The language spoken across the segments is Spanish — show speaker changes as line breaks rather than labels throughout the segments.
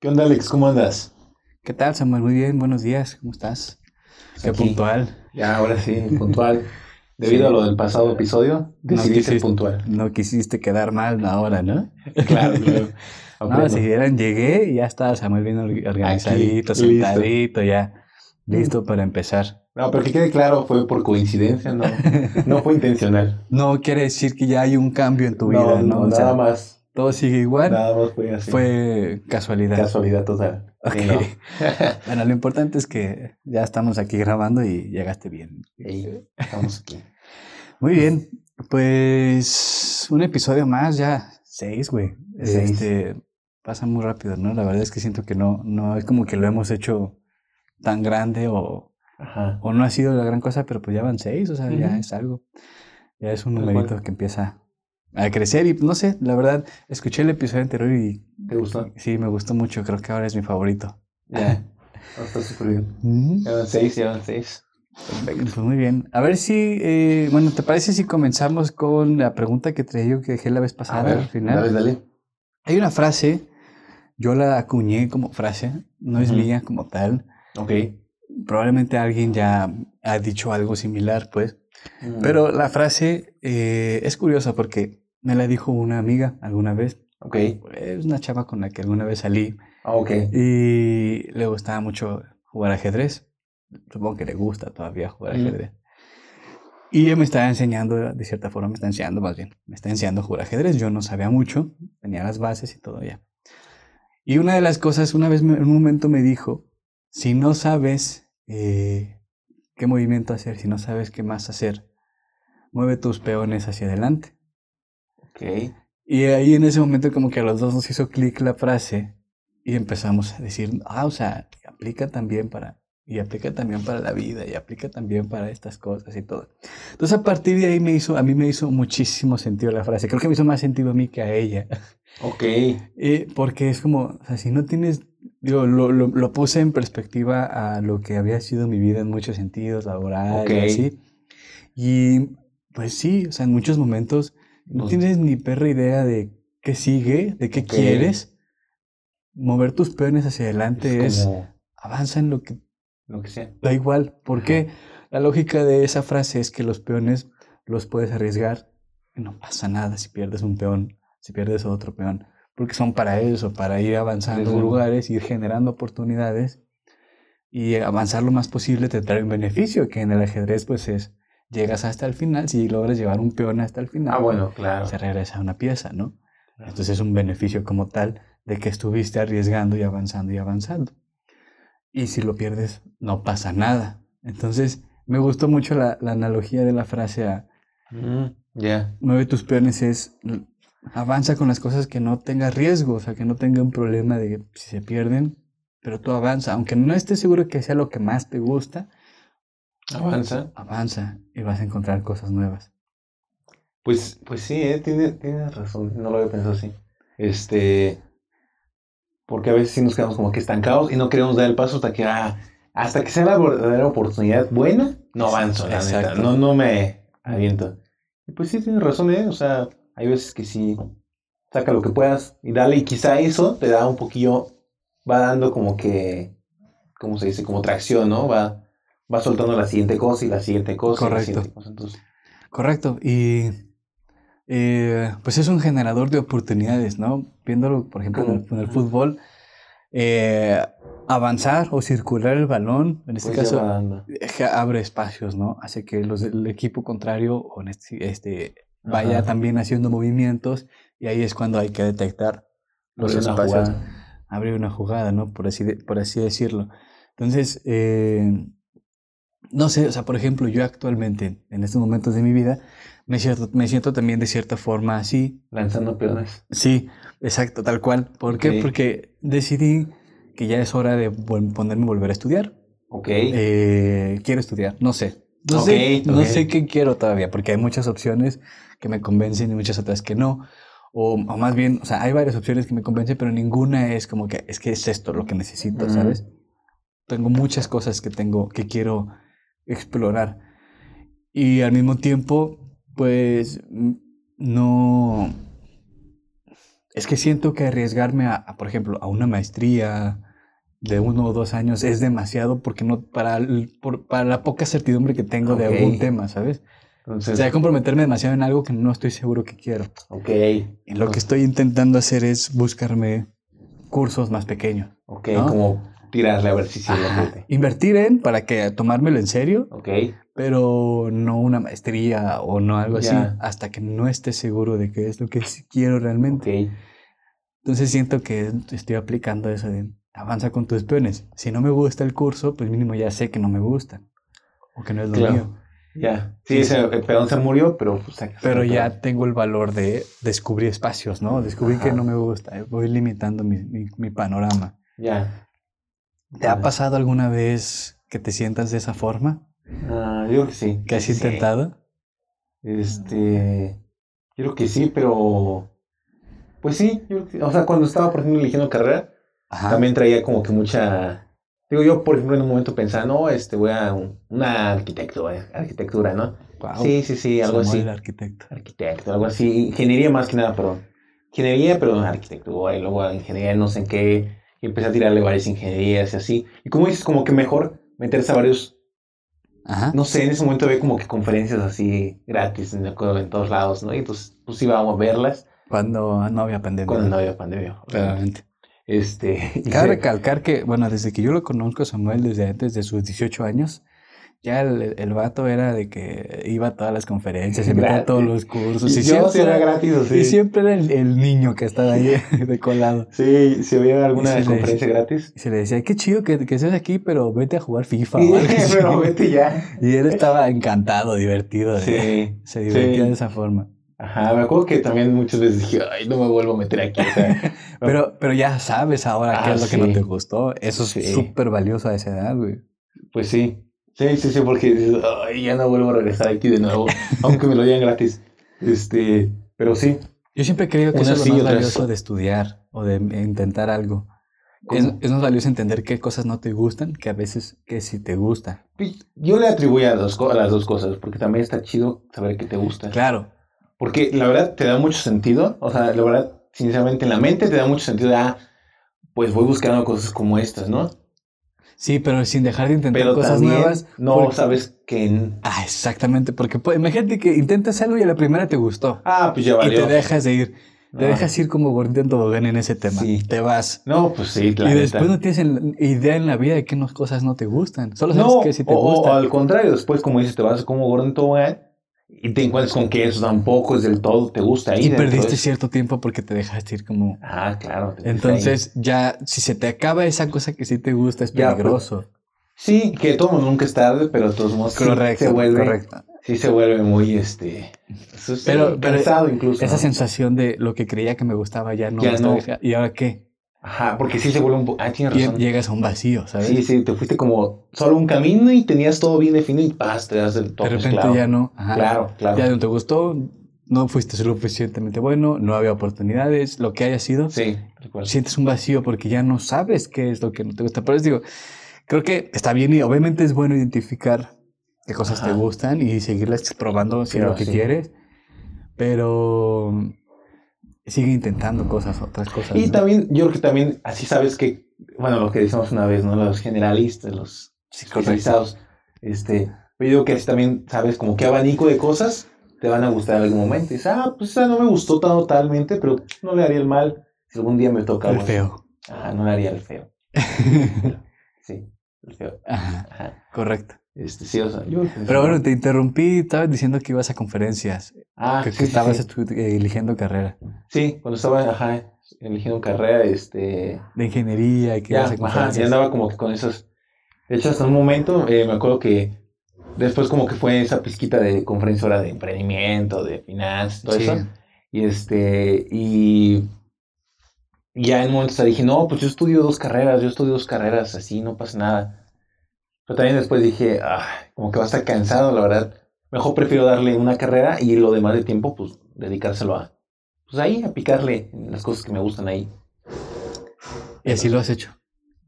¿Qué onda, Alex? ¿Cómo andas?
¿Qué tal, Samuel? Muy bien, buenos días, ¿cómo estás? Qué
Aquí.
puntual.
Ya, ahora sí, puntual. Debido a lo del pasado episodio, decidí ser
quisiste-
puntual.
No quisiste quedar mal ahora, ¿no?
Claro, claro.
No, si vieran, llegué y ya estaba Samuel bien or- organizadito,
Aquí, listo.
sentadito, ya listo para empezar.
No, pero que quede claro, fue por coincidencia, no, no fue intencional.
No quiere decir que ya hay un cambio en tu vida, ¿no? O
nada
sea,
más.
Todo sigue igual.
Nada más fue así.
Fue casualidad.
casualidad total. No.
Bueno, lo importante es que ya estamos aquí grabando y llegaste bien.
Estamos aquí.
Muy bien, pues un episodio más, ya seis, güey.
Seis.
Este, pasa muy rápido, ¿no? La verdad es que siento que no, no es como que lo hemos hecho tan grande o,
Ajá.
o no ha sido la gran cosa, pero pues ya van seis, o sea, ya es algo. Ya es un numerito que empieza a crecer y no sé, la verdad, escuché el episodio anterior y
¿Te gustó?
sí, me gustó mucho, creo que ahora es mi favorito.
Ya. Está súper bien.
Ujú.
Ya van seis, ya van seis.
Pues muy bien. A ver si, eh, bueno, ¿te parece si comenzamos con la pregunta que traía yo que dejé la vez
A
pasada
ver,
al final?
dale, dale.
Hay una frase, yo la acuñé como frase, no es mía como tal.
Ok.
Probablemente alguien ya ha dicho algo similar, pues.
Mm.
Pero la frase eh, es curiosa porque me la dijo una amiga alguna vez.
Ok.
Es una chava con la que alguna vez salí
Ah, ok.
y le gustaba mucho jugar ajedrez. Supongo que le gusta todavía jugar
Ujú.
ajedrez. Y ella me estaba enseñando, de cierta forma, me está enseñando más bien, me está enseñando a jugar ajedrez. Yo no sabía mucho, tenía las bases y todo ya. Y una de las cosas, una vez en un momento me dijo, si no sabes eh, qué movimiento hacer, si no sabes qué más hacer, mueve tus peones hacia adelante.
Ok.
Y ahí en ese momento como que a los dos nos hizo clic la frase y empezamos a decir, ah, o sea, aplica también para, y aplica también para la vida, y aplica también para estas cosas y todo. Entonces a partir de ahí me hizo, a mí me hizo muchísimo sentido la frase. Creo que me hizo más sentido a mí que a ella.
Ok.
Eh, porque es como, o sea, si no tienes, digo, lo, lo, lo puse en perspectiva a lo que había sido mi vida en muchos sentidos, laboral
Ok.
y así. Y pues sí, o sea, en muchos momentos no tienes ni perra idea de qué sigue, de qué quieres. Mover tus peones hacia adelante es,
como
avanza en lo que
lo que sea.
da igual. Porque la lógica de esa frase es que los peones los puedes arriesgar y no pasa nada si pierdes un peón, si pierdes otro peón. Porque son para eso, para ir avanzando
Ujú.
lugares, ir generando oportunidades y avanzar lo más posible te trae un beneficio, que en el ajedrez pues es, llegas hasta el final, si logras llevar un peón hasta el final,
Ah, bueno, claro.
se regresa una pieza, ¿no? Entonces es un beneficio como tal de que estuviste arriesgando y avanzando y avanzando. Y si lo pierdes, no pasa nada. Entonces me gustó mucho la, la analogía de la frase a
Mm, Ya.
mueve tus peones es avanza con las cosas que no tengas riesgo, o sea, que no tenga un problema de que si se pierden, pero tú avanza, aunque no estés seguro que sea lo que más te gusta,
Avanza.
avanza y vas a encontrar cosas nuevas.
Pues, pues sí, ¿eh? Tiene, tienes razón. No lo había pensado así. Este. Porque a veces sí nos quedamos como que estancados y no queremos dar el paso hasta que, ah, hasta que sea la verdadera oportunidad buena, no avanzo, la neta. No, no me aviento. Y pues sí, tienes razón, ¿eh? O sea, hay veces que sí, saca lo que puedas y dale, y quizá eso te da un poquillo, va dando como que, ¿cómo se dice? Como tracción, ¿no? Va, va soltando la siguiente cosa y la siguiente cosa. y la
Correcto.
siguiente cosa. Entonces,
Correcto, y eh, pues es un generador de oportunidades, ¿no? Viéndolo, por ejemplo, en el, en el fútbol, eh, avanzar o circular el balón, en este
pues
caso, eh, abre espacios, ¿no? Hace que los del equipo contrario o este, este, vaya
Ajá.
también haciendo movimientos y ahí es cuando hay que detectar los
Abrir una
espacios,
jugada.
abrir una jugada, ¿no? Por así, de- por así decirlo. Entonces, eh, no sé, o sea, por ejemplo, yo actualmente, en estos momentos de mi vida, me siento, me siento también de cierta forma así.
Lanzando peones.
Sí, exacto, tal cual. ¿Por qué? Porque decidí que ya es hora de ponerme a volver a estudiar.
Ok.
Eh, quiero estudiar, no sé. No, sé, no sé qué quiero todavía, porque hay muchas opciones que me convencen y muchas otras que no. O, o más bien, o sea, hay varias opciones que me convencen, pero ninguna es como que es que es esto lo que necesito. ¿sabes? Tengo muchas cosas que tengo, que quiero explorar. Y al mismo tiempo, pues no, Es que siento que arriesgarme a, a, por ejemplo, a una maestría de uno o dos años es demasiado porque no, para, el- por- para la poca certidumbre que tengo de algún tema, ¿sabes? O
Entonces,
sea, comprometerme demasiado en algo que no estoy seguro que quiero.
ok,
Y lo que estoy intentando hacer es buscarme cursos más pequeños.
ok,
¿no?
como tirarle a ver si sí lo.
Invertir en para que tomármelo en serio,
Ok,
pero no una maestría o no algo así, hasta que no esté seguro de qué es lo que sí quiero realmente.
ok.
Entonces siento que estoy aplicando eso de avanza con tus peones. Si no me gusta el curso, pues mínimo ya sé que no me gusta o que no es lo
Claro.
mío.
Ya. Sí, ese el peón se murió, pero pues
Pero ya tengo el valor de descubrir espacios, ¿no? Descubrir que
Ajá.
no me gusta. eh, Voy limitando mi, mi- mi panorama.
Ya.
¿Te ha pasado alguna vez que te sientas de esa forma?
Ah, yo creo que sí.
¿Que has
Sí.
intentado?
Este. Yo creo que sí, pero. Pues sí, yo creo que- o sea, cuando estaba, por ejemplo, eligiendo carrera,
Ajá.
también traía como que mucha. Digo, yo, por ejemplo, en un momento pensaba, no, este, voy a un- una arquitectura, arquitectura, ¿no? Sí, sí, sí, algo
Samuel,
así.
arquitecto.
Arquitecto, algo así. Ingeniería más que nada, perdón. Ingeniería, pero arquitectura, y luego ingeniería no sé en qué. Y empecé a tirarle varias ingenierías y así. Y como dices, como que mejor meterse a varios
Ajá.
no sé, en ese momento había como que conferencias así gratis, acuerdo, en todos lados, ¿no? Y entonces, pues íbamos a verlas
Cuando no había pandemia.
cuando no había pandemia.
Claramente.
Este,
Cabe recalcar que, bueno, desde que yo lo conozco a Samuel, desde antes de sus 18 años, ya el, el vato era de que iba a todas las conferencias, se metía a todos los cursos.
y
siempre,
sí era gratis, o
y
sí.
siempre era el, el niño que estaba ahí de colado.
Sí, si había alguna
sí,
conferencia gratis.
Y se le decía, qué chido que, que estés aquí, pero vete a jugar FIFA.
Sí,
o algo así".
pero vete ya.
Y él estaba encantado, divertido.
Sí.
Se divertía
sí.
de esa forma.
Ajá, me acuerdo que también muchas veces dije, ay, no me vuelvo a meter aquí. O sea,
Pero, pero ya sabes ahora qué
Ah,
es lo que
sí.
no te gustó. Eso es
Sí.
súper valioso a esa edad, güey.
pues sí. Sí, sí, sí, porque ay, ya no vuelvo a regresar aquí de nuevo, aunque me lo digan gratis. Este, pero sí.
Yo siempre he creído que eso es lo más valioso de estudiar o de intentar algo. Es, es más valioso entender qué cosas no te gustan que a veces que sí te gusta.
Yo le atribuyo a, dos a las dos cosas, porque también está chido saber qué te gusta.
Claro,
Porque la verdad te da mucho sentido, o sea, la verdad, sinceramente, en la mente te da mucho sentido de, ah, pues voy buscando cosas como estas, ¿no?
Sí, pero sin dejar de intentar
Pero
cosas nuevas.
no
porque-
sabes que...
Ah, exactamente, porque pues, imagínate que intentas algo y a la primera te gustó.
Ah, pues ya
y
valió.
te dejas de ir. Te
No.
dejas ir como gordito en tobogán en ese tema.
Sí.
Te vas.
No, pues sí, la
y después no tienes en- idea en la vida de qué cosas no te gustan. Solo sabes
No,
que si te
o, o
gustan.
al contrario, después, como dices, te vas como gordo en tobogán y te encuentras con que eso tampoco es del todo, te gusta ahí.
y
de
perdiste cierto tiempo porque te dejaste ir como...
Ah, claro. ahí.
Entonces ya, si se te acaba esa cosa que sí te gusta, es
Ya,
peligroso.
Sí, que todo nunca es tarde, pero de todos modos sí
correcto,
se vuelve,
correcto.
sí se vuelve muy, este,
Pero- pero
incluso.
Esa
¿no?
sensación de lo que creía que me gustaba ya no
Ya
me
no.
¿Y ahora qué?
Ajá, porque sí se vuelve un ah, tienes razón.
llegas a un vacío, ¿sabes?
Sí, sí, te fuiste como solo un camino y tenías todo bien definido y paz, te das el
de
toque.
repente
claro.
ya no. Ajá.
Claro, claro.
Ya no te gustó, no fuiste lo suficientemente bueno, no había oportunidades, lo que haya sido.
Sí, cual.
Sientes un vacío porque ya no sabes qué es lo que no te gusta. Por eso digo, creo que está bien y obviamente es bueno identificar qué cosas te
Ajá.
gustan y seguirlas probando si es lo que
sí.
quieres. Pero sigue intentando cosas, otras cosas.
Y
¿no?
también, yo creo que también, así sabes que, bueno, lo que decimos una vez, ¿no? Los generalistas, los especializados, este, pero yo digo que así también sabes como qué abanico de cosas te van a gustar en algún momento. Y dices, ah, pues esa no me gustó tan totalmente, pero no le haría el mal si algún día me toca.
El
así.
feo.
Ah, no le haría el feo. Sí, el feo.
Ajá,
Ajá.
correcto.
Este, sí, o sea, yo...
Pero bueno, te interrumpí, estabas diciendo que ibas a conferencias,
ah,
que,
sí,
que estabas
sí.
eh, eligiendo carrera
Sí, cuando estaba, ajá, eligiendo carrera, este...
de ingeniería y que
Ya,
ibas a
ajá, ya andaba como que con esos. De hecho, hasta un momento eh, me acuerdo que después como que fue esa pizquita de conferencia de emprendimiento, de finanzas, todo eso. Y este, y ya en un momento dije, no, pues yo estudio dos carreras, yo estudio dos carreras, así no pasa nada. Pero también después dije, ah, como que va a estar cansado, la verdad. Mejor prefiero darle una carrera y lo demás de tiempo, pues dedicárselo a, pues ahí, a picarle en las cosas que me gustan ahí.
Y así lo has hecho.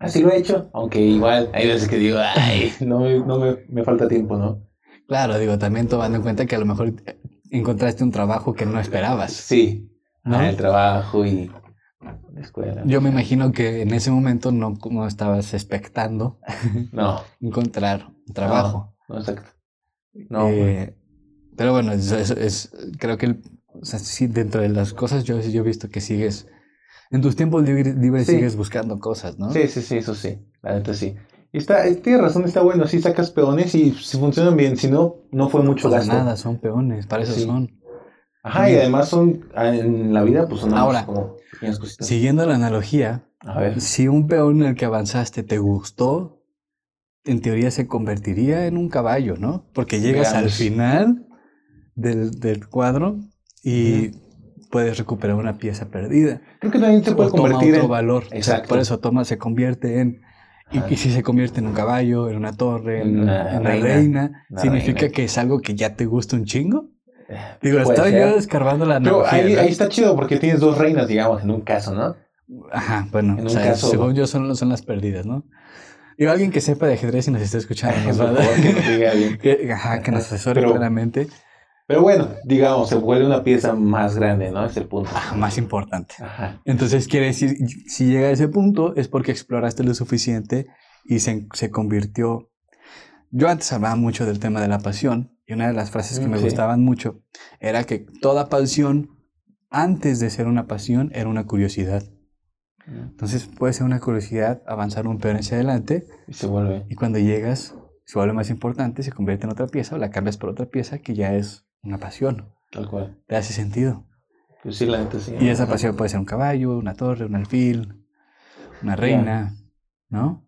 Así lo he hecho, aunque igual hay veces que digo, ay, no, me, no me, me falta tiempo, ¿no?
Claro, digo, también tomando en cuenta que a lo mejor eh, encontraste un trabajo que no esperabas.
Sí,
¿no?
Ah, el trabajo y la escuela.
Yo me imagino que en ese momento no, no estabas expectando
No,
encontrar un trabajo.
no, exacto. No,
Eh, pero bueno, es, es- es- creo que el- o sea, sí, dentro de las cosas yo, yo he visto que sigues, en tus tiempos libres, libres
Sí.
sigues buscando cosas, ¿no?
Sí, sí, sí, eso sí. La neta sí. Y está, eh, tiene razón, está bueno. Sí sacas peones y si funcionan bien. Si no, no fue mucho gasto.
nada, son peones, para eso
Sí.
son.
Ajá, y además son, ah, en la vida, pues son
Ahora,
como pequeñas cositas.
Siguiendo la analogía,
A ver.
si un peón en el que avanzaste te gustó, en teoría se convertiría en un caballo, ¿no? Porque llegas al
Veamos.
final del, del cuadro y puedes recuperar una pieza perdida.
Creo que también se puede
o toma
convertir
otro
en...
valor.
Exacto.
Por eso toma, se convierte en. Y, y si se convierte en un caballo, en una torre, en una en una
reina.
reina,
Una
significa
reina.
que es algo que ya te gusta un chingo. Digo, estoy
ser.
yo escarbando la
Pero ahí,
¿no?
ahí está chido porque tienes dos reinas, digamos, en un caso, ¿no?
Ajá, bueno,
en
o
un
sea,
caso-
según yo son, son las perdidas, ¿no? Digo, alguien que sepa de ajedrez y nos esté escuchando, nos va a
Por favor, que nos diga bien.
que, ajá, que nos asesore
Pero-
claramente.
Pero bueno, digamos, se vuelve una pieza más grande, ¿no? Es el punto.
Ah, más importante.
Ajá.
Entonces quiere decir, si llega a ese punto es porque exploraste lo suficiente y se, se convirtió... Yo antes hablaba mucho del tema de la pasión y una de las frases que me
Sí.
gustaban mucho era que toda pasión, antes de ser una pasión, era una curiosidad. Entonces puede ser una curiosidad avanzar un peón hacia adelante
Y se vuelve.
y cuando llegas se vuelve más importante, se convierte en otra pieza o la cambias por otra pieza que ya es una pasión.
Tal cual.
Te hace sentido.
Pues sí, la neta sí.
Y esa pasión puede ser un caballo, una torre, un alfil, una reina, ¿no?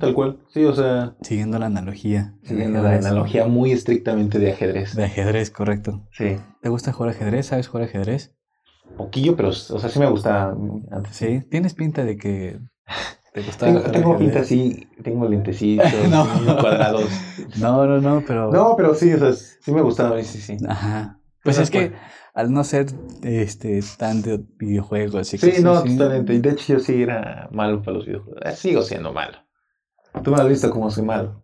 Tal cual. Sí, o sea,
Siguiendo la analogía.
siguiendo la analogía muy estrictamente de ajedrez.
De ajedrez, correcto.
Sí.
¿Te gusta jugar ajedrez? ¿Sabes jugar ajedrez?
Poquillo, pero, o sea, sí me gusta antes.
Sí. Tienes pinta de que te gusta
Tengo, tengo pinta así, tengo lentecitos,
No.
cuadrados.
No, no, no, pero...
No, pero sí, o sea, sí me gustaba, sí, sí.
Ajá. Pues
Pero
es que al no ser este tan de videojuegos...
Sí, no, totalmente. Y de hecho yo sí era malo para los videojuegos. Eh, Sigo siendo malo. Tú me has visto como soy malo.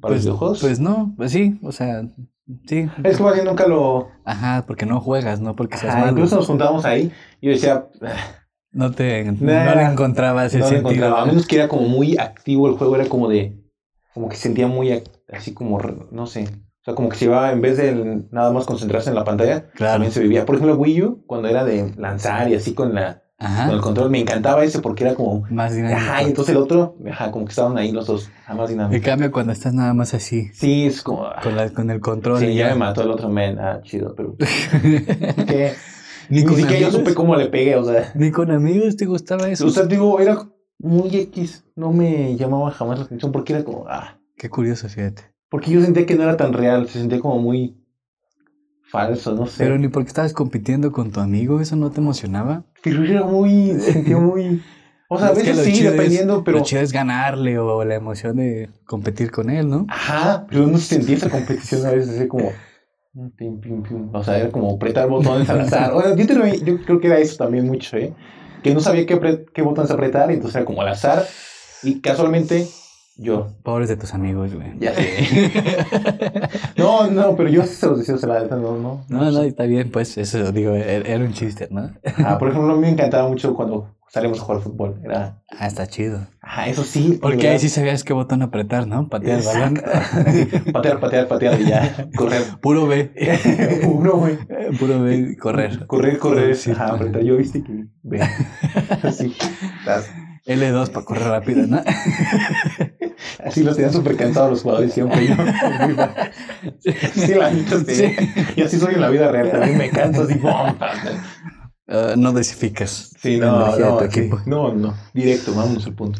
¿Para
Pues,
los videojuegos?
pues no, pues sí, o sea, sí.
es que más bien nunca lo...
Ajá, porque no juegas, no porque seas
Ajá,
malo.
incluso nos juntábamos ahí y yo decía, "Ah,
No te no le encontrabas el
no lo
sentido.
encontraba. A
¿no?
menos que era como muy activo el juego, era como de... Como que sentía muy así como, no sé. O sea, como que se iba, en vez de nada más concentrarse en la pantalla,
Claro.
también se vivía. Por ejemplo, Wii U, cuando era de lanzar y así con, la, con el
Ajá.
control, me encantaba ese porque era como...
Más dinámico.
Ajá, y entonces el otro, ajá, como que estaban ahí los dos, ajá, más
En
dinámico.
cambio, cuando estás nada más así,
Sí, es como... ah,
con, la, con el control.
Sí,
y
ya
ya.
me mató el otro men. Ah, chido, pero...
Ni
Ni
con
siquiera yo
amigos.
supe cómo le pegué, o sea...
Ni con amigos te gustaba eso.
O sea, digo, era muy X. No me llamaba jamás la atención porque era como... Ah,
Qué curioso, fíjate.
porque yo sentía que no era tan real. Se sentía como muy falso, no sé.
Pero ni porque estabas compitiendo con tu amigo, eso no te emocionaba.
Pero era muy... Se sentía muy... O sea, a veces sí,
es-
dependiendo, pero...
Lo chido es ganarle o la emoción de competir con él, ¿no?
Ajá, pero no sentía esa competición a veces, así como... pim, pim, pim. O sea, era como apretar botones al azar. Bueno, yo, te- yo creo que era eso también mucho, ¿eh? Que no sabía qué, qué botones apretar, y entonces era como al azar. Y casualmente, yo.
Pobres de tus amigos, güey.
Ya sé. no, no, pero yo se los decía, o sea, la neta, no, no.
No, no, está bien, pues eso digo, era, era un chiste, ¿no?
Ah, por ejemplo, a mí me encantaba mucho cuando salimos a jugar fútbol. Era,
Ah, está chido.
ah, eso sí.
Porque ahí sí sabías qué botón apretar, ¿no? Patear el balón.
Patear, patear, patear y ya, correr.
Puro B.
Uno, güey.
Puro B, correr.
Correr, correr.
Sí,
Ajá, apretar. Yo viste que. Ve. Así. Las-
L2 para correr rápido, ¿no?
Así los tenían súper cansados los jugadores siempre. Yo, sí, la neta, sí. Y así soy en la vida real. También me canso así. ¡bum!
Ah, no desificas.
Sí, no, no, sí. no, no. Directo, vámonos al punto.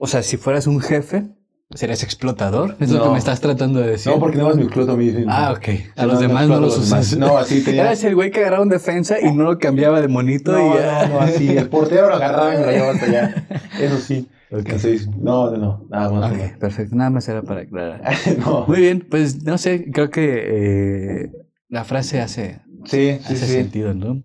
O sea, si fueras un jefe, ¿serías explotador? Es lo que me estás tratando de decir.
No, porque no más me exploto a mí. sí.
Ah, ok. A los demás no los usas.
No, así tenía.
Eras el güey que agarraba un defensa y no lo cambiaba de monito
No,
y ya.
no, no, así. El portero lo agarraba y lo llevaba hasta allá. Eso sí. Entonces, no, no, no. Nada más.
Ok, perfecto. Nada más era para aclarar.
No.
Muy bien, pues no sé, creo que eh, la frase hace,
Sí, sí,
hace
sí.
sentido, ¿no?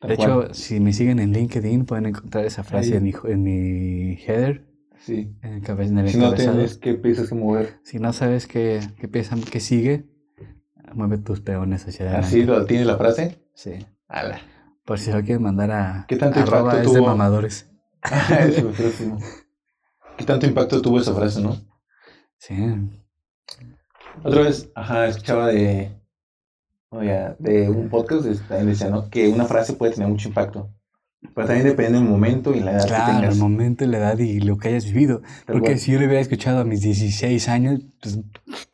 De hecho, si me siguen en LinkedIn, pueden encontrar esa frase
Ahí.
en mi, en mi header,
Sí.
en el, cabe- en el
Si no tienes que piensas que mover.
Si no sabes qué, qué piensan que sigue, Mueve tus peones hacia adelante.
¿Así lo tiene la frase?
Sí.
Ala.
Por si lo quieres mandar a
¿Qué tanto
arroba
impacto
es de
tuvo?
mamadores.
¿Qué tanto impacto tuvo esa frase, no?
Sí.
Otra vez, ajá, escuchaba de, oye, de un podcast, también decía, ¿no? Que una frase puede tener mucho impacto. Pero también depende del momento y la edad que
Claro,
tengas.
el momento, la edad y lo que hayas vivido.
Tal
Porque
cual.
si yo lo hubiera escuchado a mis 16 años, pues,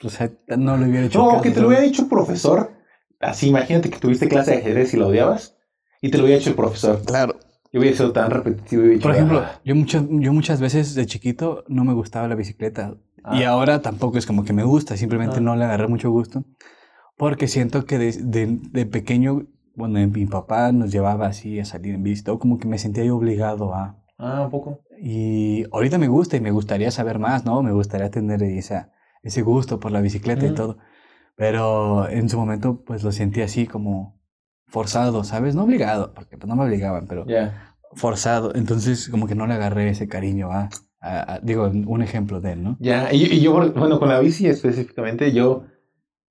o sea, no lo hubiera hecho.
No,
caso,
que te lo hubiera dicho el profesor. Así, imagínate que tuviste clase de ajedrez y lo odiabas. Y te lo hubiera hecho el profesor.
Claro.
Yo hubiera sido tan repetitivo y
Por ejemplo,
"Ah,
yo muchas, yo muchas veces de chiquito no me gustaba la bicicleta. Y
ah,
ahora tampoco es como que me gusta, simplemente
Ah.
no le agarré mucho gusto. Porque siento que de, de- de pequeño, bueno, mi papá nos llevaba así a salir en bici, todo como que me sentía yo obligado a...
ah, un poco.
Y ahorita me gusta y me gustaría saber más, ¿no? Me gustaría tener esa, ese gusto por la bicicleta y
Ujú.
todo. Pero en su momento, pues lo sentí así como forzado, ¿sabes? No obligado, porque pues, no me obligaban, pero
Ya.
forzado. Entonces, como que no le agarré ese cariño a, a- a- digo, un ejemplo de él, ¿no?
Ya, y, y yo, bueno, con la bici específicamente, yo,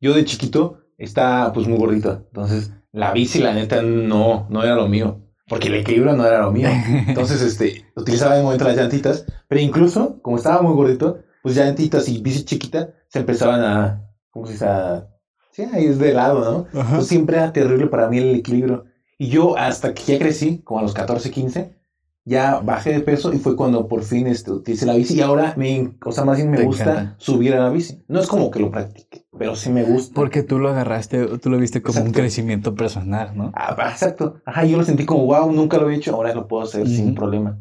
yo de chiquito estaba pues muy gordito. Entonces, la bici, la neta, no, no era lo mío. Porque el equilibrio no era lo mío. Entonces, este, utilizaba en un momento las llantitas, pero incluso, como estaba muy gordito, pues llantitas y bici chiquita se empezaban a, ¿cómo se dice? A- sí, ahí es de lado, ¿no? Entonces, siempre era terrible para mí el equilibrio. Y yo, hasta que ya crecí, como a los 14, 15, ya bajé de peso y fue cuando por fin este, utilicé la bici. Y ahora, me, o sea, más bien me
Te
gusta
encanta.
subir a la bici. No es como que lo practique, pero sí me gusta.
Porque tú lo agarraste, tú lo viste como un crecimiento personal, ¿no?
Ah, exacto. Ajá, yo lo sentí como, wow, nunca lo había hecho, ahora lo puedo hacer sin problema.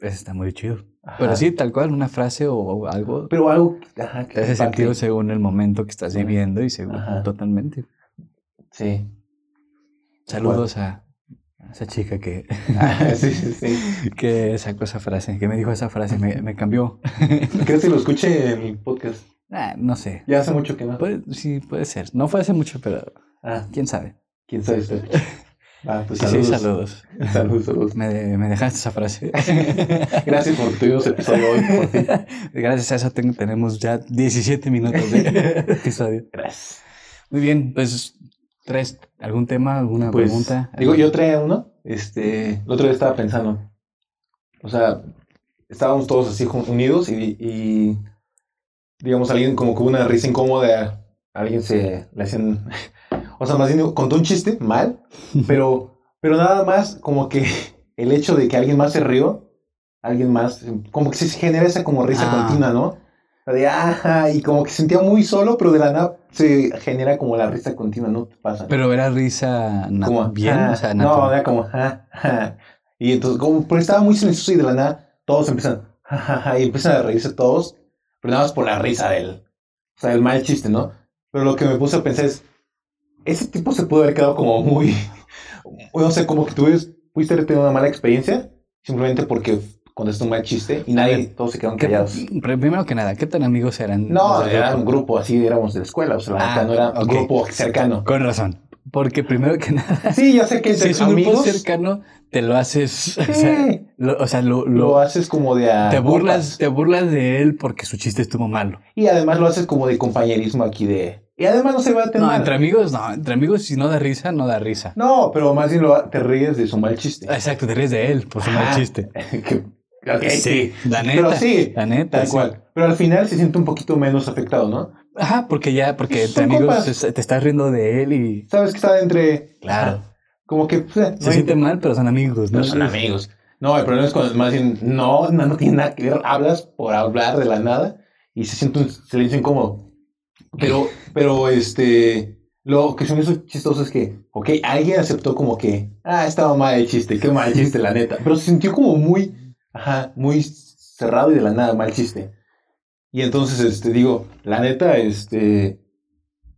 Eso está muy chido.
Ajá.
Pero sí, tal cual, una frase o, algo
Pero algo ajá, que
te hace sentido según el momento que estás viviendo y según
Ajá.
totalmente.
Sí.
Saludos a, a esa chica que,
Ah, sí, sí, sí.
que sacó esa frase, que me dijo esa frase, me, me cambió.
¿Crees que lo escuche en el podcast?
Ah, no sé.
Ya hace mucho que no.
Puede- sí, puede ser. No fue hace mucho, pero
Ah,
quién sabe.
quién sabe usted. Ah, pues
Sí,
saludos.
sí, saludos.
Saludos, saludos.
Me, me dejaste esa frase.
Gracias por tuvimos episodio hoy.
Gracias a eso ten- tenemos ya 17 minutos de episodio.
Gracias.
Muy bien, pues tres, ¿algún tema, alguna
Pues,
pregunta?
digo, yo traía uno. Este, el otro día estaba pensando. O sea, estábamos todos así unidos y, y, digamos, alguien como que una risa incómoda. Alguien se le hacían. O sea, más bien contó un chiste mal, pero, pero nada más como que el hecho de que alguien más se rió, alguien más, como que se genera esa como risa
Ah.
continua, ¿no? De, ajá, y como que se sentía muy solo, pero de la nada se genera como la risa continua, ¿no? ¿Te pasa?
Pero era risa
como,
bien, o sea,
no, era como, ja, ja. Y entonces, como, pero estaba muy silencioso y de la nada, todos empiezan, ja, ja, ja, y empiezan a reírse todos, pero nada más por la risa del, o sea, el mal chiste, ¿no? Pero lo que me puse a pensar es, ese tipo se pudo haber quedado como muy, no sé, como que tuviste, pudiste haber tenido una mala experiencia, simplemente porque contestó un mal chiste y nadie, todos se quedaron
¿Qué-
callados.
pero primero que nada, ¿qué tan amigos eran?
No, era un grupo así, éramos de la escuela, o sea, la
Ah,
no era un grupo cercano.
Con razón. Porque primero que nada,
Sí, ya sé que
si es un grupo
amigos,
cercano, te lo haces. O sea, lo, o sea, lo-
lo
lo-
haces como de a
te burlas, te burlas de él porque su chiste estuvo malo.
Y además lo haces como de compañerismo aquí de... Y además no se va a tener...
No, entre amigos, no, entre amigos, si no da risa, no da risa.
No, pero más bien lo, te ríes de su mal chiste.
Exacto, te ríes de él por su mal chiste.
Que- ok, sí.
la neta.
Pero sí,
La neta.
tal
sí.
cual. Pero al final se siente un poquito menos afectado, ¿no?
Ajá, porque ya, porque
Son
entre amigos es- te estás riendo de él y.
Sabes que está entre...
Claro.
Ajá. Como que... pues, eh,
Se
no hay-
siente mal, pero son amigos, ¿no?
No son amigos. No, el problema es cuando más bien no, no, no tiene nada que ver. Hablas por hablar de la nada y se siente un silencio incómodo. Pero, pero este, lo que se me hizo chistoso es que, ok, alguien aceptó como que, ah, estaba mal el chiste, qué mal chiste, la neta. Pero se sintió como muy, ajá, muy cerrado y de la nada, mal chiste. Y entonces, este, digo, la neta, este,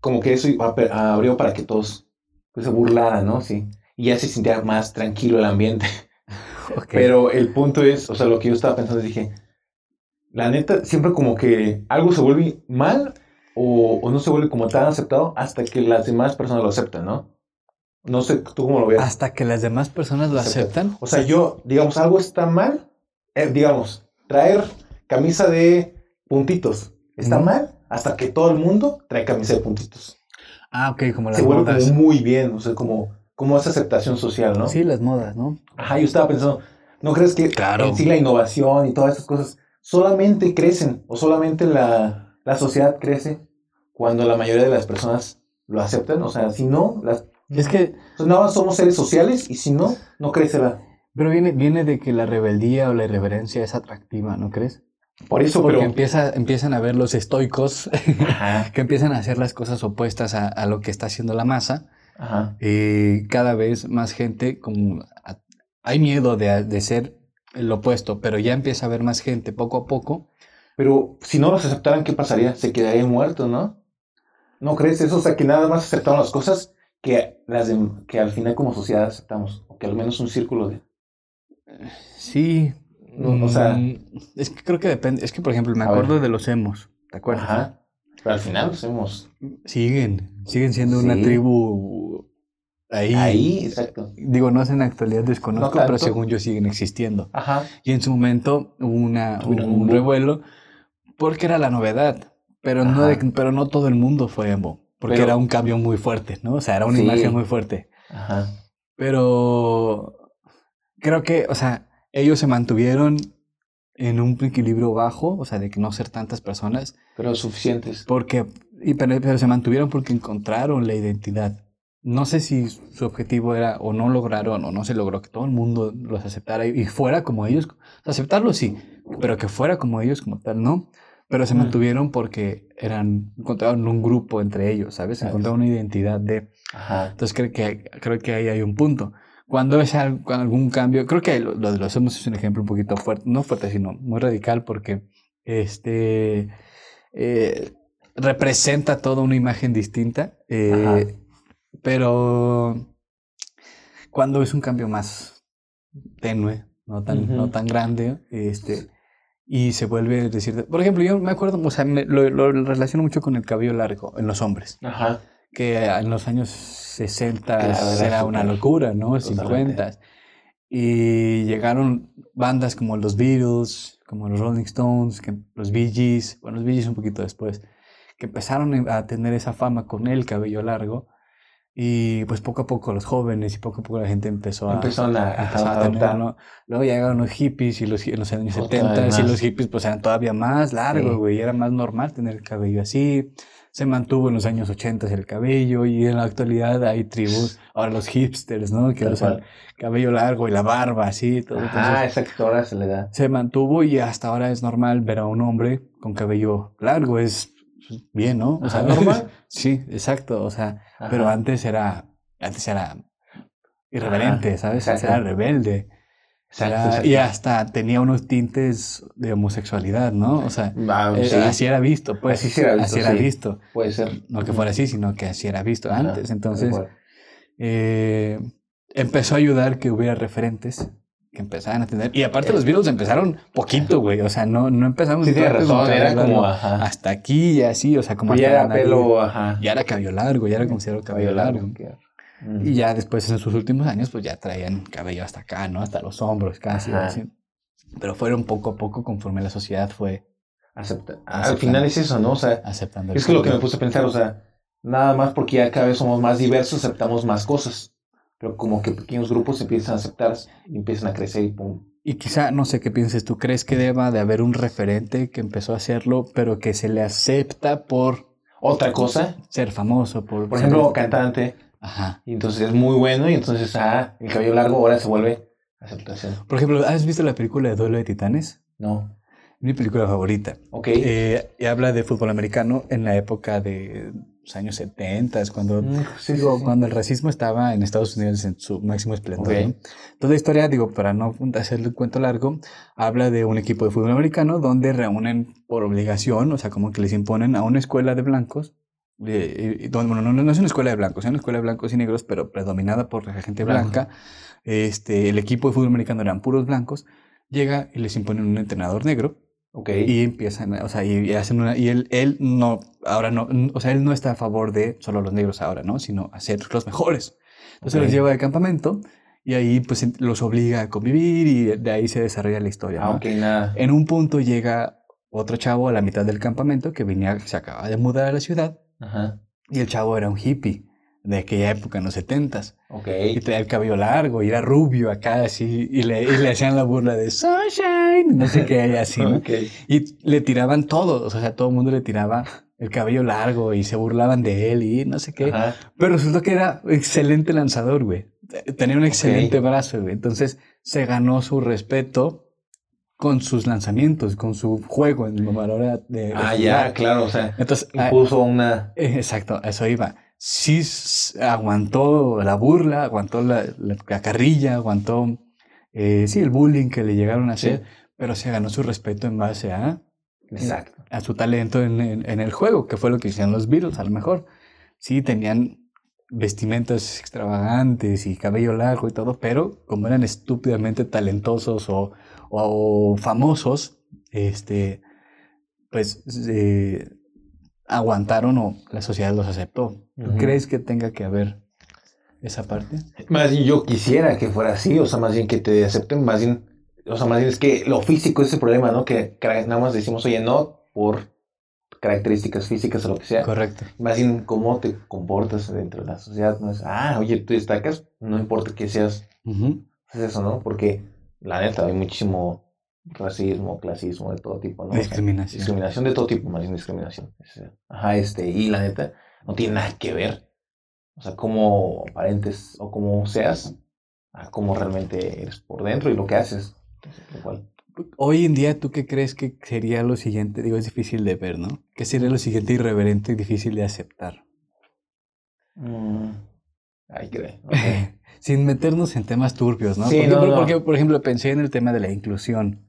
como que eso abrió para que todos pues, se burlaran, ¿no? Sí. Y ya se sintiera más tranquilo el ambiente. Pero el punto es, o sea, lo que yo estaba pensando, dije, la neta, siempre como que algo se vuelve mal o, o no se vuelve como tan aceptado hasta que las demás personas lo aceptan, ¿no? No sé, tú cómo lo ves.
Hasta que las demás personas lo
Acepta.
aceptan.
O sea, yo, digamos, algo está mal, eh, digamos, traer camisa de puntitos está mal hasta que todo el mundo trae camisa de puntitos.
Ah, ok, como las
se vuelve
modas.
muy bien, o sea, como, como esa aceptación social, ¿no?
Sí, las modas, ¿no?
Ajá, yo estaba pensando, ¿no crees que
Claro.
en sí la innovación y todas estas cosas solamente crecen o solamente la, la sociedad crece cuando la mayoría de las personas lo aceptan? O sea, si no, las,
Es que,
nada más somos seres sociales y si no, no crece la...
pero viene, viene de que la rebeldía o la irreverencia es atractiva, ¿no crees?
Por eso,
Porque
pero...
empieza, empiezan a ver los estoicos que empiezan a hacer las cosas opuestas a, a lo que está haciendo la masa.
ajá.
Y cada vez más gente, como hay miedo de, de ser el opuesto, pero ya empieza a haber más gente poco a poco.
Pero si no los aceptaran, ¿qué pasaría? Se quedarían muertos, ¿no? ¿No crees eso? O sea, que nada más aceptaron las cosas que, las de- que al final como sociedad aceptamos. O que al menos un círculo de...
Sí.
O sea-
mm, es que creo que depende. Es que, por ejemplo, me acuerdo de los emos. ¿Te acuerdas?
Ajá. Pero al final los hemos...
Siguen, siguen siendo una tribu ahí.
Ahí, exacto.
Digo, no sé en la actualidad, desconozco,
No
pero según yo siguen existiendo.
Ajá.
Y en su momento hubo una, un, revuelo porque era la novedad. Pero no, de- pero no todo el mundo fue emo. Porque
Pero-
era un cambio muy fuerte, ¿no? O sea, era una
Sí.
imagen muy fuerte.
Ajá.
Pero creo que, o sea, ellos se mantuvieron en un equilibrio bajo, o sea, de que no ser tantas personas,
Pero suficientes.
porque, y, pero, pero se mantuvieron porque encontraron la identidad. No sé si su objetivo era o no lograron o no se logró que todo el mundo los aceptara y, y fuera como ellos. Aceptarlo sí, pero que fuera como ellos como tal, no. Pero se mantuvieron porque eran, encontraron un grupo entre ellos, ¿sabes? Encontraron una identidad de...
Ajá.
Entonces creo que, creo que ahí hay un punto. Cuando es algún cambio, creo que lo, de los hemos es un ejemplo un poquito fuerte, no fuerte, sino muy radical porque este eh, representa toda una imagen distinta, eh, pero cuando es un cambio más tenue, no tan, no tan grande, este, y se vuelve decir, por ejemplo, yo me acuerdo, o sea, me- lo, lo relaciono mucho con el cabello largo en los hombres.
Ajá.
Que en los años 60
Claro, era
era una locura, ¿no?
totalmente.
50. Y llegaron bandas como los Beatles, como los Rolling Stones, que, los Bee Gees, bueno, los Bee Gees un poquito después, que empezaron a tener esa fama con el cabello largo. Y pues poco a poco los jóvenes y poco a poco la gente empezó a,
Empezaron a, a
empezó a tenerlo. Luego llegaron los hippies y los, en los años
Otra
70
vez
y los hippies pues eran todavía más largos,
Sí.
güey. Era más normal tener el cabello así. Se mantuvo en los años 80 el cabello y en la actualidad hay tribus, ahora los hipsters, ¿no? Que usan cabello largo y la barba así, todo. Entonces,
exacto, ahora se le da.
se mantuvo y hasta ahora es normal ver a un hombre con cabello largo, es bien, ¿no? O sea,
normal.
sí, exacto, o sea,
Ajá.
pero antes era, antes era irreverente, ¿sabes?
exacto.
Era rebelde.
Exacto,
Era-
exacto.
y hasta tenía unos tintes de homosexualidad, ¿no? O sea,
Ah,
eh,
sí,
así era visto, pues.
Así sí era visto,
Así era
sí.
visto.
puede ser.
No que fuera así, sino que así era visto
Ajá,
antes. Entonces, eh, empezó a ayudar que hubiera referentes que empezaran a tener. Y aparte los Beatles empezaron poquito, güey. O sea, no, no empezamos
Sí,
de
razón, era como, ajá.
hasta aquí y así, o sea, como
ya era pelo, ajá.
Ya era cabello largo, ya era considerado cabello largo.
que- Mm.
Y ya después, en sus últimos años, pues ya traían cabello hasta acá, ¿no? Hasta los hombros casi. Así. Pero fueron poco a poco conforme la sociedad fue
Acepta.
Aceptar.
Al final es eso, ¿no? O sea,
aceptando
es que lo que me puse a pensar, o sea, nada más porque ya cada vez somos más diversos, aceptamos más cosas. Pero como que pequeños grupos empiezan a aceptar y empiezan a crecer y pum.
Y quizá, no sé qué pienses, ¿tú crees que deba de haber un referente que empezó a hacerlo, pero que se le acepta por
Otra cosa,
ser famoso? Por,
por
ser-
ejemplo, cantante,
Ajá.
y entonces es muy bueno, y entonces, ah, el cabello largo ahora se vuelve aceptación.
Por ejemplo, ¿has visto la película de Duelo de Titanes?
No.
Mi película favorita.
Ok.
Eh, y habla de fútbol americano en la época de los años 70, cuando,
Mm, sí, sí,
digo,
sí.
cuando el racismo estaba en Estados Unidos en su máximo esplendor. Toda la historia, digo, para no hacerle el cuento largo, habla de un equipo de fútbol americano donde reúnen por obligación, o sea, como que les imponen a una escuela de blancos. eh, y donde, bueno, no, no es una escuela de blancos, es una escuela de blancos y negros, pero predominada por la gente
Blanco.
blanca. Este, el equipo de fútbol americano eran puros blancos. Llega y les imponen un entrenador negro
Ok.
y empiezan, o sea, y, hacen una, y él, él no, ahora no, o sea, él no está a favor de solo los negros ahora, ¿no? Sino hacer los mejores. Entonces
Ok.
los lleva al campamento y ahí pues los obliga a convivir y de ahí se desarrolla la historia,
Ah,
¿no?
ok, nada.
En un punto llega otro chavo a la mitad del campamento que venía, se acaba de mudar a la ciudad
Ajá.
Y el chavo era un hippie de aquella época, en los setentas.
Ok.
Y tenía el cabello largo y era rubio acá, así. Y le, y le hacían la burla de Sunshine, no sé qué, y así. ¿no?
Ok.
Y le tiraban todo, o sea, todo el mundo le tiraba el cabello largo y se burlaban de él y no sé qué.
Ajá.
Pero resultó que era excelente lanzador, güey. Tenía un excelente brazo, güey. Entonces se ganó su respeto con sus lanzamientos, con su juego en la hora de.
Ah,
jugar.
ya, claro, o sea,
Entonces, ah,
impuso una...
eh, exacto, eso iba. Sí aguantó la burla, aguantó la, la- la carrilla, aguantó, eh, sí, el bullying que le llegaron a
Sí.
hacer, pero se ganó su respeto en base a,
Exacto.
a su talento en, en- en el juego, que fue lo que hicieron los Beatles, a lo mejor. Sí, tenían vestimentas extravagantes y cabello largo y todo, pero como eran estúpidamente talentosos o, o famosos, este, pues eh, aguantaron o la sociedad los aceptó. ¿Tú
Ujú.
crees que tenga que haber esa parte?
Más bien yo quisiera que fuera así, o sea, más bien que te acepten, más bien, o sea, más bien es que lo físico es el problema, ¿no? Que nada más decimos, oye, no por características físicas o lo que sea,
Correcto.
más bien cómo te comportas dentro de la sociedad, no es, ah, oye, tú destacas, no importa que seas, es eso, ¿no? Porque la neta hay muchísimo racismo, clasismo de todo tipo, ¿no? O sea,
Discriminación.
discriminación de todo tipo, más bien discriminación. Ajá, este, y la neta, no tiene nada que ver. O sea, cómo aparentes o cómo seas, a cómo realmente eres por dentro y lo que haces. Es igual.
Hoy en día, ¿tú qué crees que sería lo siguiente? Digo, es difícil de ver, ¿no? ¿Qué sería lo siguiente irreverente y difícil de aceptar?
Mm, Ay, cree.
Sin meternos en temas turbios, ¿no?
Sí,
porque,
no, no.
porque, por ejemplo, pensé en el tema de la inclusión,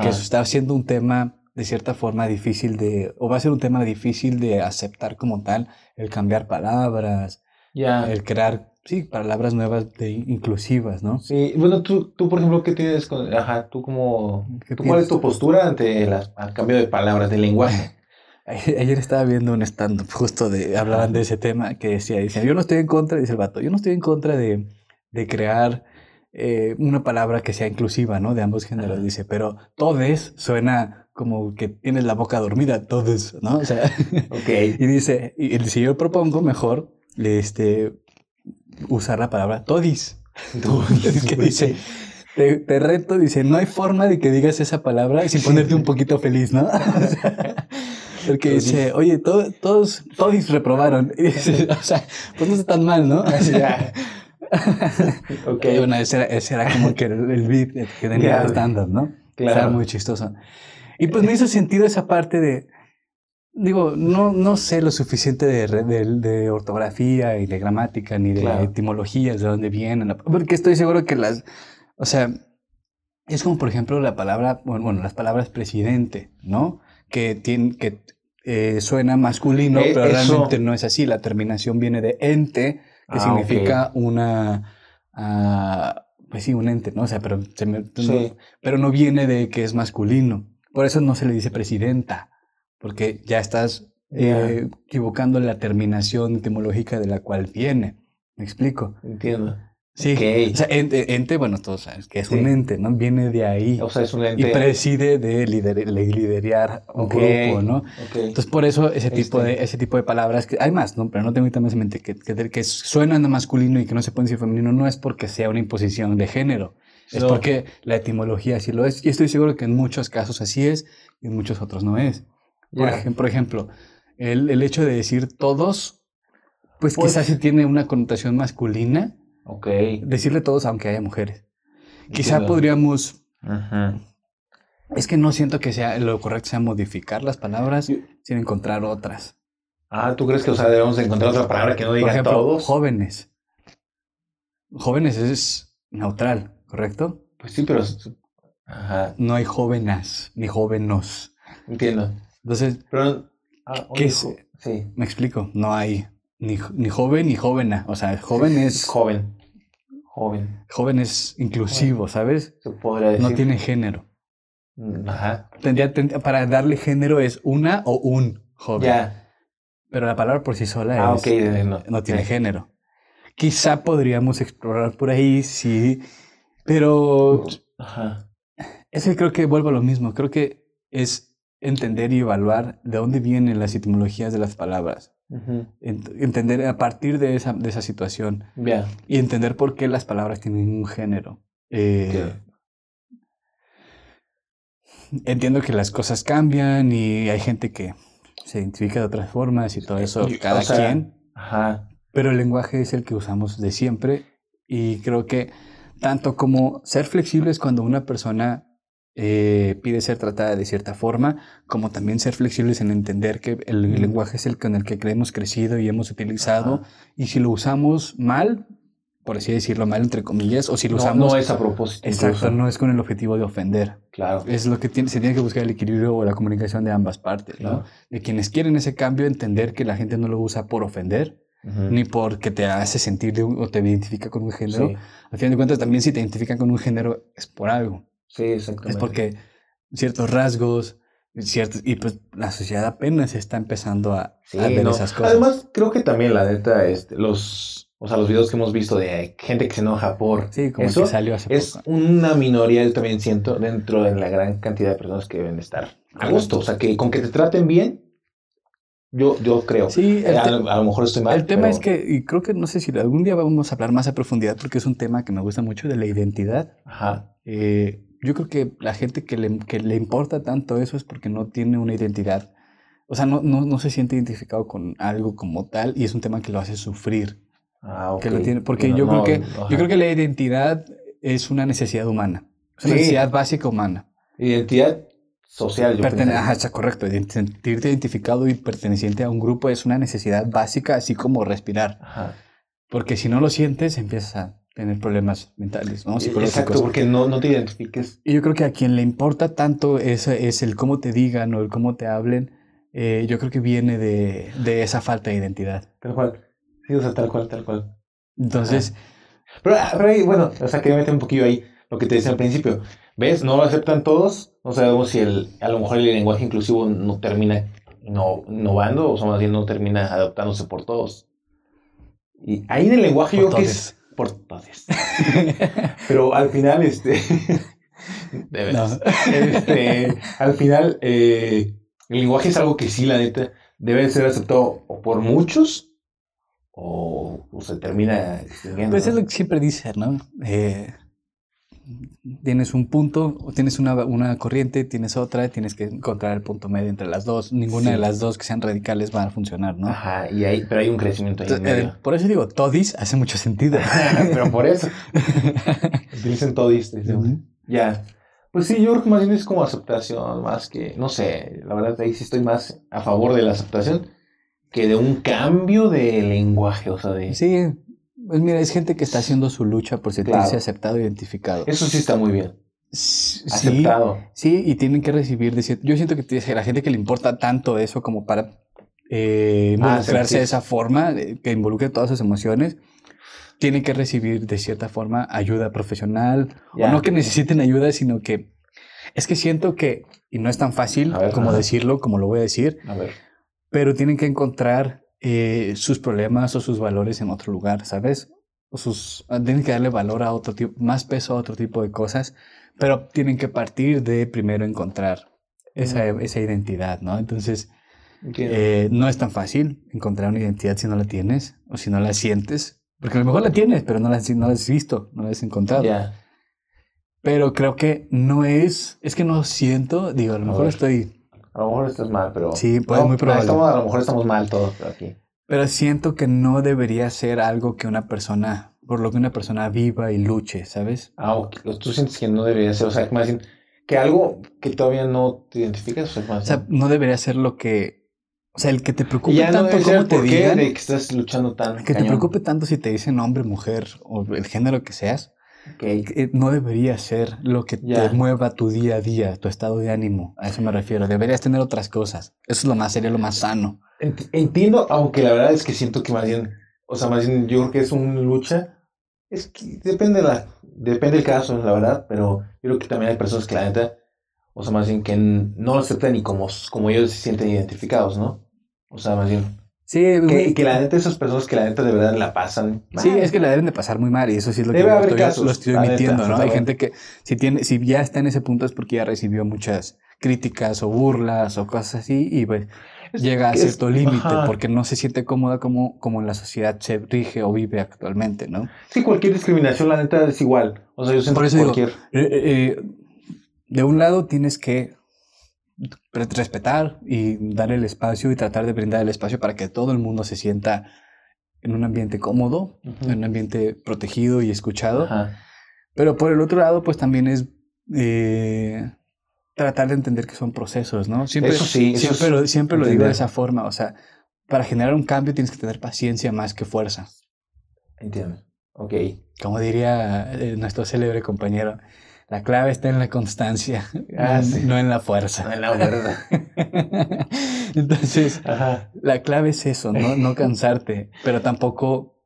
que eso está siendo un tema de cierta forma difícil de, o va a ser un tema difícil de aceptar como tal, el cambiar palabras,
Ya.
el crear, sí, palabras nuevas de inclusivas, ¿no?
Sí, bueno, tú, tú, por ejemplo, ¿qué tienes con, ajá, tú como,
¿Qué
tú, ¿cuál es tu postura ante al cambio de palabras, de lenguaje?
Ayer estaba viendo un stand-up justo de, hablaban de ese tema que decía, dice, yo no estoy en contra, dice el vato, yo no estoy en contra de, de crear eh, una palabra que sea inclusiva, ¿no? De ambos géneros, dice, pero todes suena como que tienes la boca dormida, todes, ¿no? O sea,
Ok.
y dice, y dice, yo propongo mejor, este, usar la palabra todis. que dice, te, te reto, dice, no hay forma de que digas esa palabra sin ponerte un poquito feliz, ¿no? O sea, Porque dice, oye, to- todos, todos reprobaron. Y dice, o sea, pues no está tan mal, ¿no?
Ya. Ok.
Y bueno, ese era, ese era como que el, beat que tenía stand-up, ¿no?
Claro.
Era muy chistoso. Y pues me hizo sentido esa parte de, digo, no, no sé lo suficiente de, de, de ortografía y de gramática ni de
Claro.
etimologías, de dónde vienen, porque estoy seguro que las, o sea, es como por ejemplo la palabra, bueno, bueno, las palabras presidente, ¿no? Que, tiene, que eh, suena masculino,
Eh,
pero
eso-
realmente no es así. La terminación viene de ente, que
Ah,
significa una, ah, pues sí, un ente, ¿no? O sea, pero, se me-
Sí.
pero no viene de que es masculino. Por eso no se le dice presidenta, porque ya estás eh, equivocando la terminación etimológica de la cual viene. ¿Me explico?
Entiendo.
Sí. O sea, ente, ente, bueno, todos saben que es
Sí.
un ente, ¿no? Viene de ahí.
O sea, es un
y
ente.
preside de lider- le- liderear un
Ok,
grupo, ¿no?
ok.
Entonces, por eso ese tipo,
Este.
de, ese tipo de palabras, que hay más, ¿no? Pero no tengo ahorita más en mente, que, que, que suenan a masculino y que no se pueden decir femenino, no es porque sea una imposición de género, es
No.
porque la etimología así lo es. Y estoy seguro que en muchos casos así es y en muchos otros no es. Por, por ejemplo, el, el hecho de decir todos, pues,
Pues-
quizás sí tiene una connotación masculina,
Ok.
decirle todos aunque haya mujeres. Quizá podríamos, es que no siento que sea lo correcto sea modificar las palabras sin encontrar otras.
Ah, ¿tú crees que, o sea, debemos de encontrar otra palabra que no
Por
diga
ejemplo,
todos?
jóvenes. Jóvenes es neutral, ¿correcto?
Pues sí, pero. Ajá.
No hay jóvenes ni jóvenos.
Entiendo.
Entonces,
Pero. Ah,
¿Qué
oye,
es?
Sí.
me explico, no hay ni, ni joven ni jóvena. O sea, joven es,
Joven. Joven.
joven es inclusivo, ¿sabes?
Se podría decir.
No tiene género.
Mm, Ajá.
Tendría- tend- para darle género es una o un joven.
Ya.
Pero la palabra por sí sola
Ah,
es-
ok, eh, no.
no tiene género. Quizá podríamos explorar por ahí, sí, pero
Ajá.
es que creo que vuelvo a lo mismo. Creo que es entender y evaluar de dónde vienen las etimologías de las palabras. Ent- entender a partir de esa, de esa situación
Ya.
y entender por qué las palabras tienen un género. Eh, Entiendo que las cosas cambian y hay gente que se identifica de otras formas y todo eso,
Y-
cada
o sea,
quien,
Ajá.
pero el lenguaje es el que usamos de siempre y creo que tanto como ser flexibles cuando una persona eh, pide ser tratada de cierta forma, como también ser flexibles en entender que el lenguaje es el con el que hemos crecido y hemos utilizado
Ajá.
y si lo usamos mal, por así decirlo mal entre comillas, o si lo
No,
usamos...
no es a propósito.
Exacto, no es con el objetivo de ofender.
Claro.
Es lo que tiene, se tiene que buscar el equilibrio o la comunicación de ambas partes, ¿no? De quienes quieren ese cambio, entender que la gente no lo usa por ofender, Ni porque te hace sentir de un- o te identifica con un género.
Sí,
Al final de cuentas, también si te identifican con un género es por algo.
sí, exactamente.
Es porque ciertos rasgos, ciertos, y pues la sociedad apenas está empezando a,
Sí,
a ver
no.
esas cosas.
Además, creo que también la neta, este, los, o sea, los videos que hemos visto de gente que se enoja por
sí, como
eso
que salió hace
es
poco.
una minoría, yo también siento, dentro de la gran cantidad de personas que deben estar a gusto. O sea, que con que te traten bien, yo, yo creo.
Sí,
Eh, a, lo mejor estoy mal.
El tema
pero-
es que, y creo que no sé si algún día vamos a hablar más a profundidad porque es un tema que me gusta mucho de la identidad.
Ajá.
Eh, yo creo que la gente que le, que le importa tanto eso es porque no tiene una identidad. O sea, no, no, no se siente identificado con algo como tal y es un tema que lo hace sufrir.
Ah, ok.
Que lo tiene, porque
No,
yo, creo que,
ajá.
yo creo que la identidad es una necesidad humana. Es una
Sí.
necesidad básica humana.
Identidad social, yo.
Ajá, correcto. Sentirte identificado y perteneciente a un grupo es una necesidad básica, así como respirar.
Ajá.
Porque si no lo sientes, empiezas a tener problemas mentales, ¿no? Psicológicos.
Exacto, porque no, no te identifiques.
Y yo creo que a quien le importa tanto ese es el cómo te digan o el cómo te hablen, eh, yo creo que viene de, de esa falta de identidad.
Tal cual. Sí, o sea, tal cual, tal cual.
Entonces,
Pero, ah, pero ahí, bueno, o sea, que meter un poquillo ahí lo que te decía al principio. ¿Ves? No lo aceptan todos. No sabemos si el, a lo mejor el lenguaje inclusivo no termina no, innovando o sea, más bien no termina adoptándose por todos. Y ahí en el lenguaje
Por
yo creo que
todes.
es por todos. Pero al final, este... de veras. Este, al final, eh, el lenguaje es algo que sí, la neta, debe ser aceptado o por muchos o, o se termina extinguiendo.
pues es
¿no?
lo que siempre dicen, ¿no? Eh, tienes un punto, o tienes una, una corriente, tienes otra, tienes que encontrar el punto medio entre las dos. Ninguna de
Sí.
las dos que sean radicales van a funcionar, ¿no?
Ajá, y hay, pero hay un crecimiento ahí en
Entonces, eh,
medio.
por eso digo, todis hace mucho sentido.
pero por eso. Utilicen todo esto.
Ujú.
Ya. Pues sí, yo creo que más bien es como aceptación, más que, no sé, la verdad ahí sí estoy más a favor de la aceptación que de un cambio de lenguaje, o sea, de...
Sí, pues mira, es gente que está haciendo su lucha por sentirse
Claro.
aceptado, identificado.
Eso sí está muy bien.
Sí,
Aceptado.
Sí, y tienen que recibir de Yo siento que la gente que le importa tanto eso como para eh,
Ah,
involucrarse
sí, sí.
de esa forma, que involucre todas sus emociones, tienen que recibir de cierta forma ayuda profesional.
Ya.
O no que necesiten ayuda, sino que es que siento que, y no es tan fácil
ver,
como decirlo, como lo voy a decir,
A ver.
pero tienen que encontrar eh, sus problemas o sus valores en otro lugar, ¿sabes? O sus, ah, tienen que darle valor a otro tipo, más peso a otro tipo de cosas, pero tienen que partir de primero encontrar esa, esa identidad, ¿no? Entonces, eh, no es tan fácil encontrar una identidad si no la tienes o si no la sientes, porque a lo mejor la tienes, pero no la, has- no la has visto, no la has encontrado. Pero creo que no es, es que no siento, digo, a lo mejor estoy
A lo mejor estás mal, pero...
Sí, pues, muy probable.
estamos- a lo mejor estamos mal todos aquí.
Pero siento que no debería ser algo que una persona, por lo que una persona viva y luche, ¿sabes?
Ah, ok. Tú sientes que no debería ser, o sea, que más bien, que algo que todavía no te identificas, o sea, más
O sea, no debería ser lo que, o sea, el que te preocupe
ya no
tanto
el
te digan,
de que estás luchando tan
que te
cañón.
preocupe tanto si te dicen hombre, mujer o el género que seas,
Ok.
que no debería ser lo que te mueva tu día a día, tu estado de ánimo. A eso me refiero. Deberías tener otras cosas. Eso es lo más sería lo más sano.
Ent- Entiendo, aunque la verdad es que siento que más bien, o sea, más bien yo creo que es una lucha. Es que depende la, depende el caso, la verdad, pero yo creo que también hay personas que la neta, o sea, más bien que no lo aceptan ni como, como ellos se sienten identificados, ¿no? O sea, más bien,
Sí,
que, que la neta, esas personas que la neta de verdad la pasan.
Sí,
mal.
es que la deben de pasar muy mal y eso sí es lo que
Debe
yo
haber
estoy,
casos,
lo estoy
la neta,
emitiendo, ¿no? Hay gente que si tiene, si ya está en ese punto es porque ya recibió muchas críticas o burlas o cosas así y pues llega a cierto límite porque no se siente cómoda como, como la sociedad se rige o vive actualmente, ¿no?
Sí, cualquier discriminación, la neta, es igual. O sea, yo siento
Por eso
cualquier...
Eh, eh, eh, de un lado tienes que respetar y dar el espacio y tratar de brindar el espacio para que todo el mundo se sienta en un ambiente cómodo, en un ambiente protegido y escuchado. Pero por el otro lado, pues también es eh, tratar de entender que son procesos, ¿no? Siempre,
Eso sí,
siempre, lo, siempre lo digo de esa forma. O sea, para generar un cambio tienes que tener paciencia más que fuerza.
Entiendo. Ok.
Como diría eh, nuestro célebre compañero, la clave está en la constancia,
Ah,
no-
sí.
no en la fuerza.
No, la verdad.
Entonces,
Ajá.
la clave es eso, ¿no? no cansarte, pero tampoco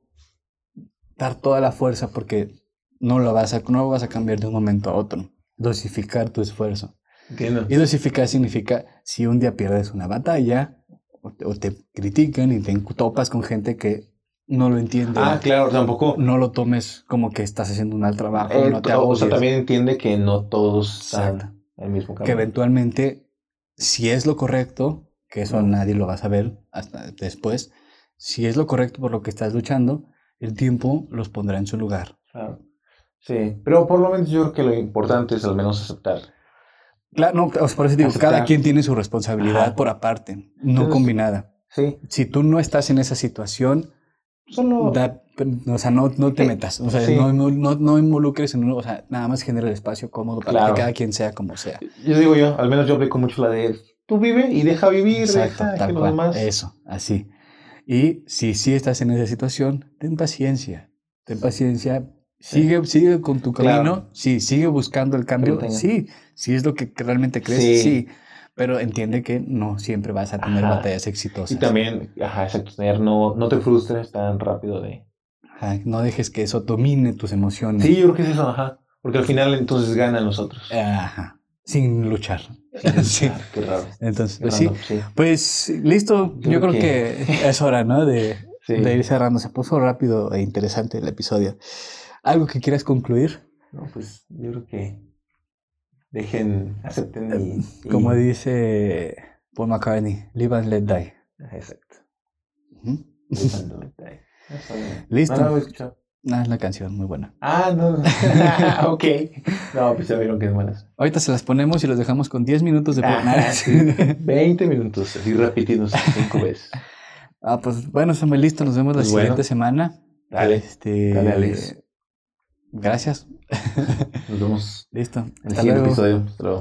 dar toda la fuerza porque no lo vas a, no lo vas a cambiar de un momento a otro. Dosificar tu esfuerzo.
Entiendo.
Y dosificar significa si un día pierdes una batalla o te, o te critican y te topas con gente que no lo entiende.
Ah, claro, tampoco...
No lo tomes como que estás haciendo un mal trabajo,
eh,
no te
o sea, también entiende que no todos están el mismo
Que
camino.
eventualmente, si es lo correcto, que eso nadie lo va a saber hasta después, si es lo correcto por lo que estás luchando, el tiempo los pondrá en su lugar.
Claro. Sí, pero por lo menos yo creo que lo importante es al menos aceptar.
Claro, no, por eso digo,
Aceptar.
cada quien tiene su responsabilidad
Ajá.
por aparte, no
Entonces-
combinada.
Sí,
Si tú no estás en esa situación,
solo...
da- o sea, no, no te
Eh,
metas, o sea,
sí.
no, no, no, no involucres en uno, o sea, nada más genera el espacio cómodo para
Claro.
que cada quien sea como sea.
Yo digo yo, al menos yo aplico mucho la de tú vive y deja vivir,
Exacto,
deja que los demás.
Eso, así. Y si sí estás en esa situación, ten paciencia, ten paciencia, sigue, sigue con tu
Claro.
camino, sí, sigue buscando el cambio, sí, si es lo que realmente crees,
Sí.
sí. Pero entiende que no siempre vas a tener
Ajá.
batallas exitosas.
Y también, ajá, exacto, tener, no, no te frustres tan rápido de...
Ajá, no dejes que eso domine tus emociones.
Sí, yo creo que es eso, ajá. Porque al final entonces ganan nosotros.
Ajá, sin luchar. sí.
Qué raro.
Entonces,
Qué
pues sí, pues listo, yo,
Yo
creo que... es hora, ¿no? De,
Sí.
de ir cerrando. Se puso rápido e interesante el episodio. ¿Algo que quieras concluir?
No, pues yo creo que dejen, acepten y... y-
Como dice Paul McCartney, live and let die.
Exacto. Live and let die.
Listo.
No, no.
Ah, es la canción, muy buena.
Ah, no. ok. No, pues ya vieron que es buenas.
Ahorita se las ponemos y los dejamos con 10 minutos de...
Ah, sí. 20 minutos, así repitiéndose cinco veces.
ah, pues bueno, estamos listos. Nos vemos la
Pues bueno.
siguiente semana.
Dale,
Este,
dale, Alex.
Gracias.
Nos vemos
Listo.
en el
Hasta
siguiente
luego.
episodio. Hasta luego.